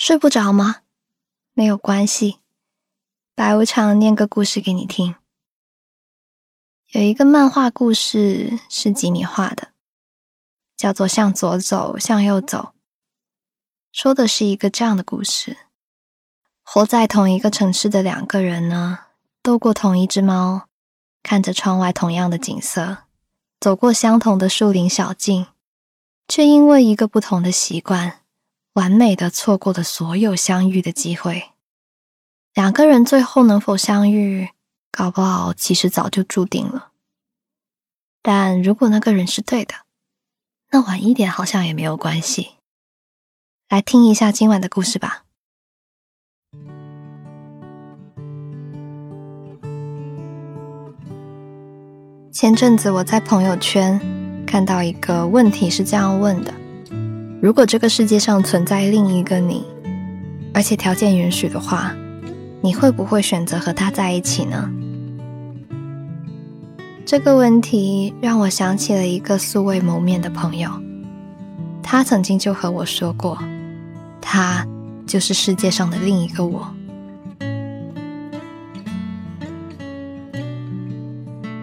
睡不着吗？没有关系，白无常念个故事给你听。有一个漫画故事是吉米画的，叫做《向左走，向右走》，说的是一个这样的故事：活在同一个城市的两个人呢，斗过同一只猫，看着窗外同样的景色，走过相同的树林小径，却因为一个不同的习惯。完美的错过了所有相遇的机会，两个人最后能否相遇，搞不好其实早就注定了。但如果那个人是对的，那晚一点好像也没有关系。来听一下今晚的故事吧。前阵子我在朋友圈看到一个问题，是这样问的。如果这个世界上存在另一个你，而且条件允许的话，你会不会选择和他在一起呢？这个问题让我想起了一个素未谋面的朋友，他曾经就和我说过，他就是世界上的另一个我。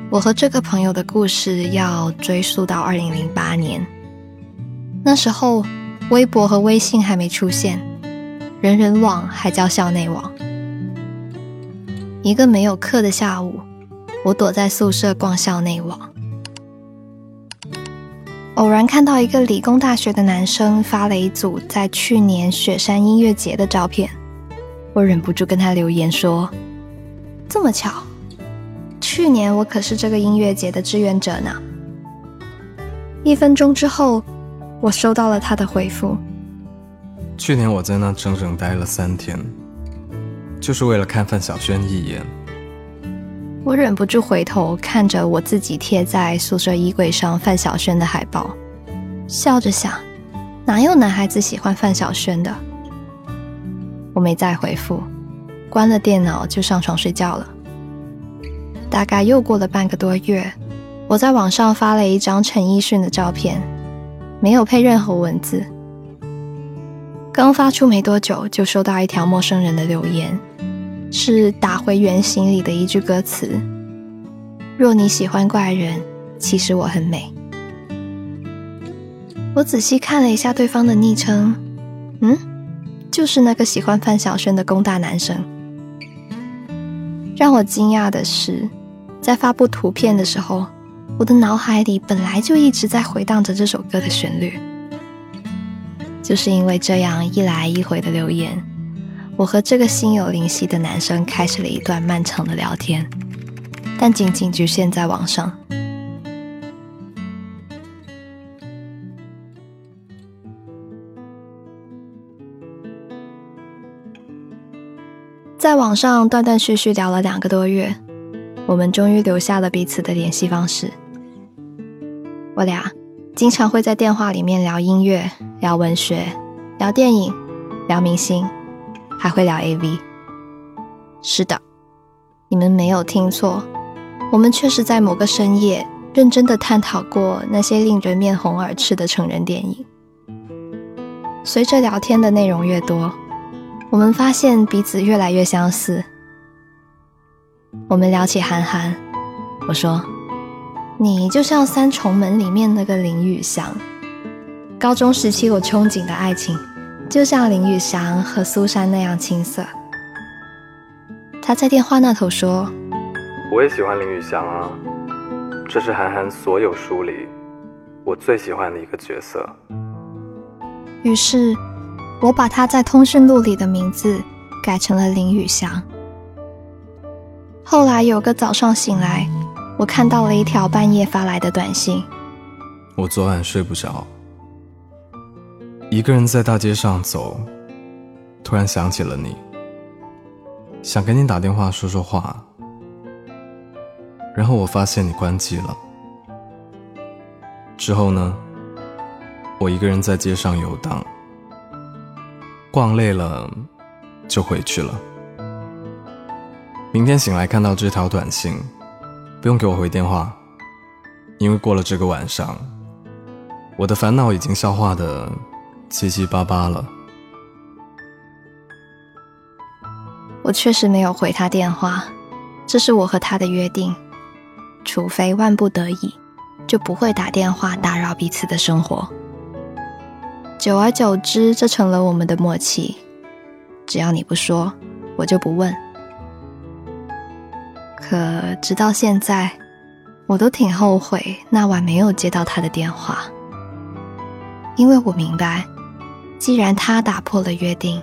我和这个朋友的故事要追溯到二零零八年。那时候，微博和微信还没出现，人人网还叫校内网。一个没有课的下午，我躲在宿舍逛校内网，偶然看到一个理工大学的男生发了一组在去年雪山音乐节的照片，我忍不住跟他留言说：“这么巧，去年我可是这个音乐节的志愿者呢。”一分钟之后。我收到了他的回复。去年我在那整整待了三天，就是为了看范晓萱一眼。我忍不住回头看着我自己贴在宿舍衣柜上范晓萱的海报，笑着想：哪有男孩子喜欢范晓萱的？我没再回复，关了电脑就上床睡觉了。大概又过了半个多月，我在网上发了一张陈奕迅的照片。没有配任何文字。刚发出没多久，就收到一条陌生人的留言，是打回原形里的一句歌词：“若你喜欢怪人，其实我很美。”我仔细看了一下对方的昵称，嗯，就是那个喜欢范晓萱的工大男生。让我惊讶的是，在发布图片的时候。我的脑海里本来就一直在回荡着这首歌的旋律，就是因为这样一来一回的留言，我和这个心有灵犀的男生开始了一段漫长的聊天，但仅仅局限在网上。在网上断断续续聊了两个多月，我们终于留下了彼此的联系方式。我俩经常会在电话里面聊音乐、聊文学、聊电影、聊明星，还会聊 AV。是的，你们没有听错，我们确实在某个深夜认真的探讨过那些令人面红耳赤的成人电影。随着聊天的内容越多，我们发现彼此越来越相似。我们聊起韩寒，我说。你就像《三重门》里面那个林雨祥，高中时期我憧憬的爱情，就像林雨祥和苏珊那样青涩。他在电话那头说：“我也喜欢林雨祥啊，这是韩寒所有书里我最喜欢的一个角色。”于是，我把他在通讯录里的名字改成了林雨祥。后来有个早上醒来。我看到了一条半夜发来的短信。我昨晚睡不着，一个人在大街上走，突然想起了你，想给你打电话说说话，然后我发现你关机了。之后呢，我一个人在街上游荡，逛累了就回去了。明天醒来看到这条短信。不用给我回电话，因为过了这个晚上，我的烦恼已经消化的七七八八了。我确实没有回他电话，这是我和他的约定，除非万不得已，就不会打电话打扰彼此的生活。久而久之，这成了我们的默契。只要你不说，我就不问。可直到现在，我都挺后悔那晚没有接到他的电话，因为我明白，既然他打破了约定，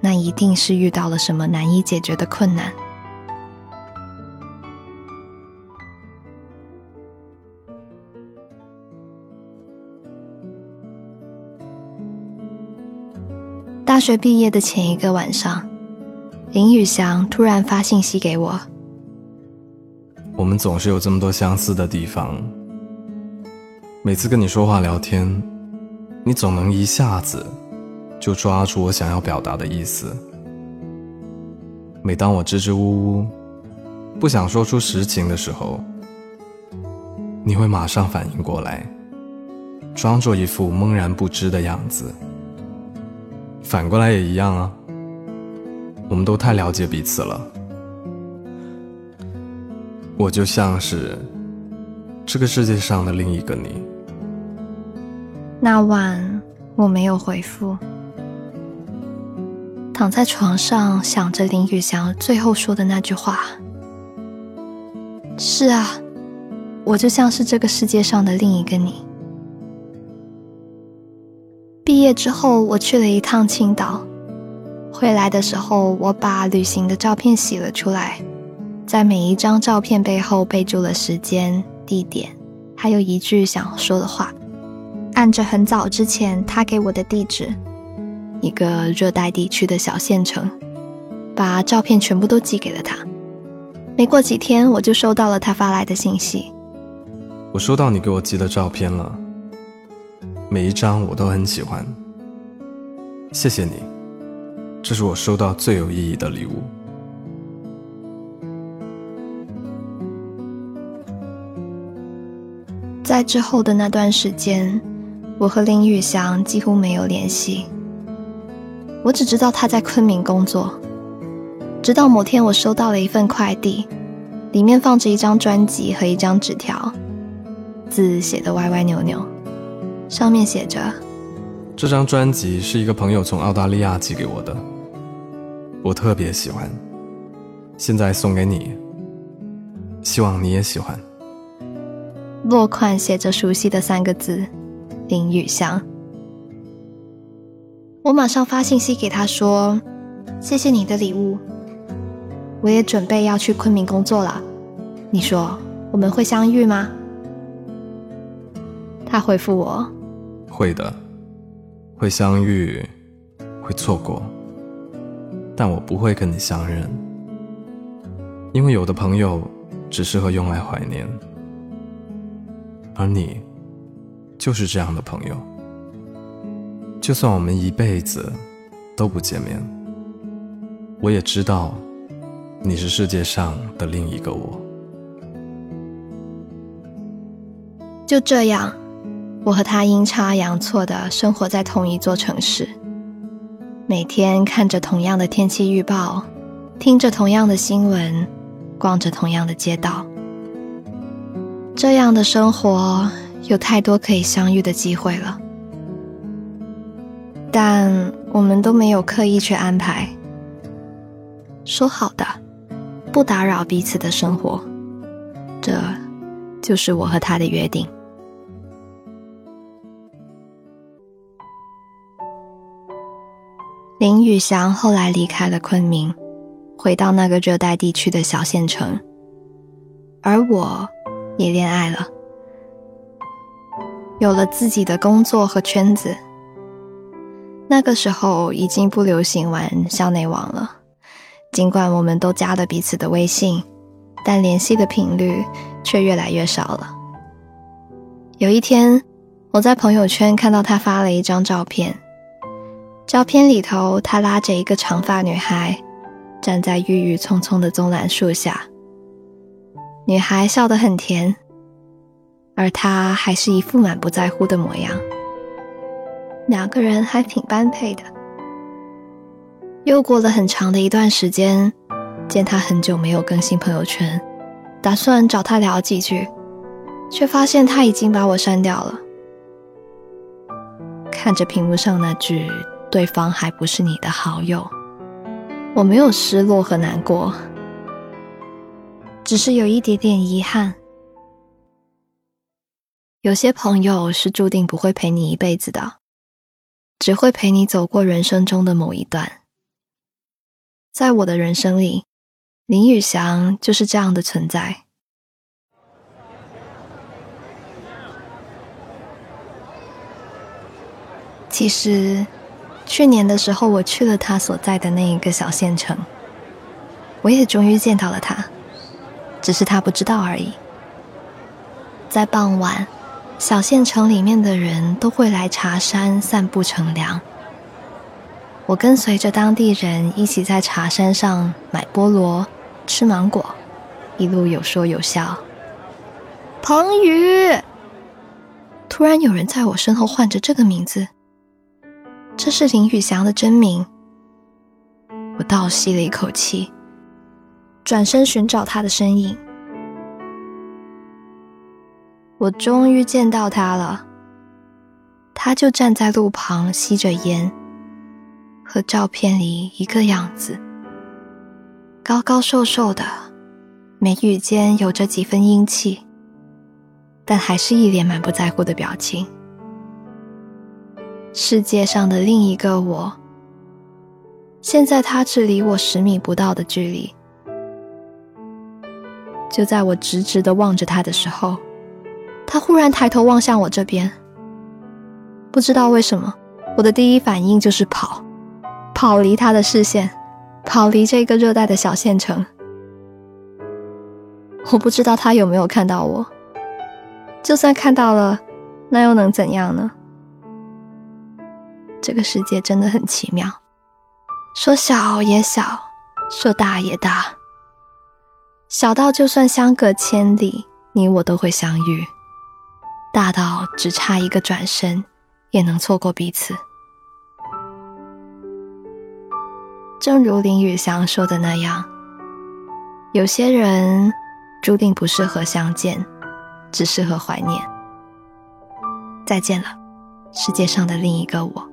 那一定是遇到了什么难以解决的困难。大学毕业的前一个晚上，林宇翔突然发信息给我。我们总是有这么多相似的地方。每次跟你说话聊天，你总能一下子就抓住我想要表达的意思。每当我支支吾吾，不想说出实情的时候，你会马上反应过来，装作一副懵然不知的样子。反过来也一样啊，我们都太了解彼此了。我就像是这个世界上的另一个你。那晚我没有回复，躺在床上想着林宇翔最后说的那句话。是啊，我就像是这个世界上的另一个你。毕业之后，我去了一趟青岛。回来的时候，我把旅行的照片洗了出来，在每一张照片背后备注了时间、地点，还有一句想说的话。按着很早之前他给我的地址，一个热带地区的小县城，把照片全部都寄给了他。没过几天，我就收到了他发来的信息。我收到你给我寄的照片了。每一张我都很喜欢，谢谢你，这是我收到最有意义的礼物。在之后的那段时间，我和林宇翔几乎没有联系。我只知道他在昆明工作，直到某天我收到了一份快递，里面放着一张专辑和一张纸条，字写的歪歪扭扭。上面写着：“这张专辑是一个朋友从澳大利亚寄给我的，我特别喜欢，现在送给你，希望你也喜欢。”落款写着熟悉的三个字：“林雨香。”我马上发信息给他说：“谢谢你的礼物，我也准备要去昆明工作了，你说我们会相遇吗？”他回复我。会的，会相遇，会错过，但我不会跟你相认，因为有的朋友只适合用来怀念，而你就是这样的朋友。就算我们一辈子都不见面，我也知道你是世界上的另一个我。就这样。我和他阴差阳错的生活在同一座城市，每天看着同样的天气预报，听着同样的新闻，逛着同样的街道。这样的生活有太多可以相遇的机会了，但我们都没有刻意去安排。说好的，不打扰彼此的生活，这就是我和他的约定。林宇翔后来离开了昆明，回到那个热带地区的小县城，而我也恋爱了，有了自己的工作和圈子。那个时候已经不流行玩校内网了，尽管我们都加了彼此的微信，但联系的频率却越来越少了。有一天，我在朋友圈看到他发了一张照片。照片里头，他拉着一个长发女孩，站在郁郁葱葱的棕榈树下。女孩笑得很甜，而他还是一副满不在乎的模样。两个人还挺般配的。又过了很长的一段时间，见他很久没有更新朋友圈，打算找他聊几句，却发现他已经把我删掉了。看着屏幕上那句“对方还不是你的好友”，我没有失落和难过，只是有一点点遗憾。有些朋友是注定不会陪你一辈子的，只会陪你走过人生中的某一段。在我的人生里，林宇翔就是这样的存在。其实，去年的时候，我去了他所在的那一个小县城，我也终于见到了他，只是他不知道而已。在傍晚。小县城里面的人都会来茶山散步乘凉。我跟随着当地人一起在茶山上买菠萝、吃芒果，一路有说有笑。彭宇，突然有人在我身后唤着这个名字，这是林宇翔的真名。我倒吸了一口气，转身寻找他的身影。我终于见到他了，他就站在路旁吸着烟，和照片里一个样子，高高瘦瘦的，眉宇间有着几分英气，但还是一脸满不在乎的表情。世界上的另一个我，现在他只离我十米不到的距离，就在我直直的望着他的时候。他忽然抬头望向我这边，不知道为什么，我的第一反应就是跑，跑离他的视线，跑离这个热带的小县城。我不知道他有没有看到我，就算看到了，那又能怎样呢？这个世界真的很奇妙，说小也小，说大也大，小到就算相隔千里，你我都会相遇。大到只差一个转身，也能错过彼此。正如林宇翔说的那样，有些人注定不适合相见，只适合怀念。再见了，世界上的另一个我。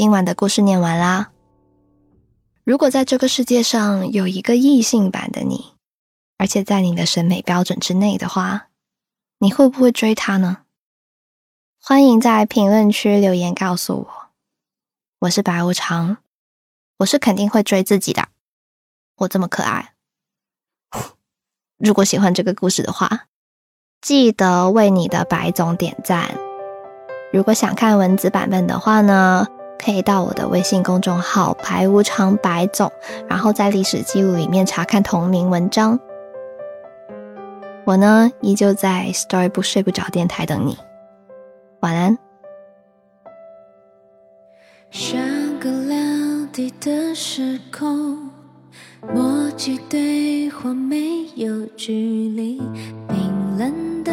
今晚的故事念完啦。如果在这个世界上有一个异性版的你，而且在你的审美标准之内的话，你会不会追他呢？欢迎在评论区留言告诉我。我是白无常，我是肯定会追自己的。我这么可爱。如果喜欢这个故事的话，记得为你的白总点赞。如果想看文字版本的话呢？可以到我的微信公众号“白无常白总”，然后在历史记录里面查看同名文章。我呢，依旧在 Story 不睡不着电台等你。晚安。像个两地的时空，默契对话没有距离，冰冷的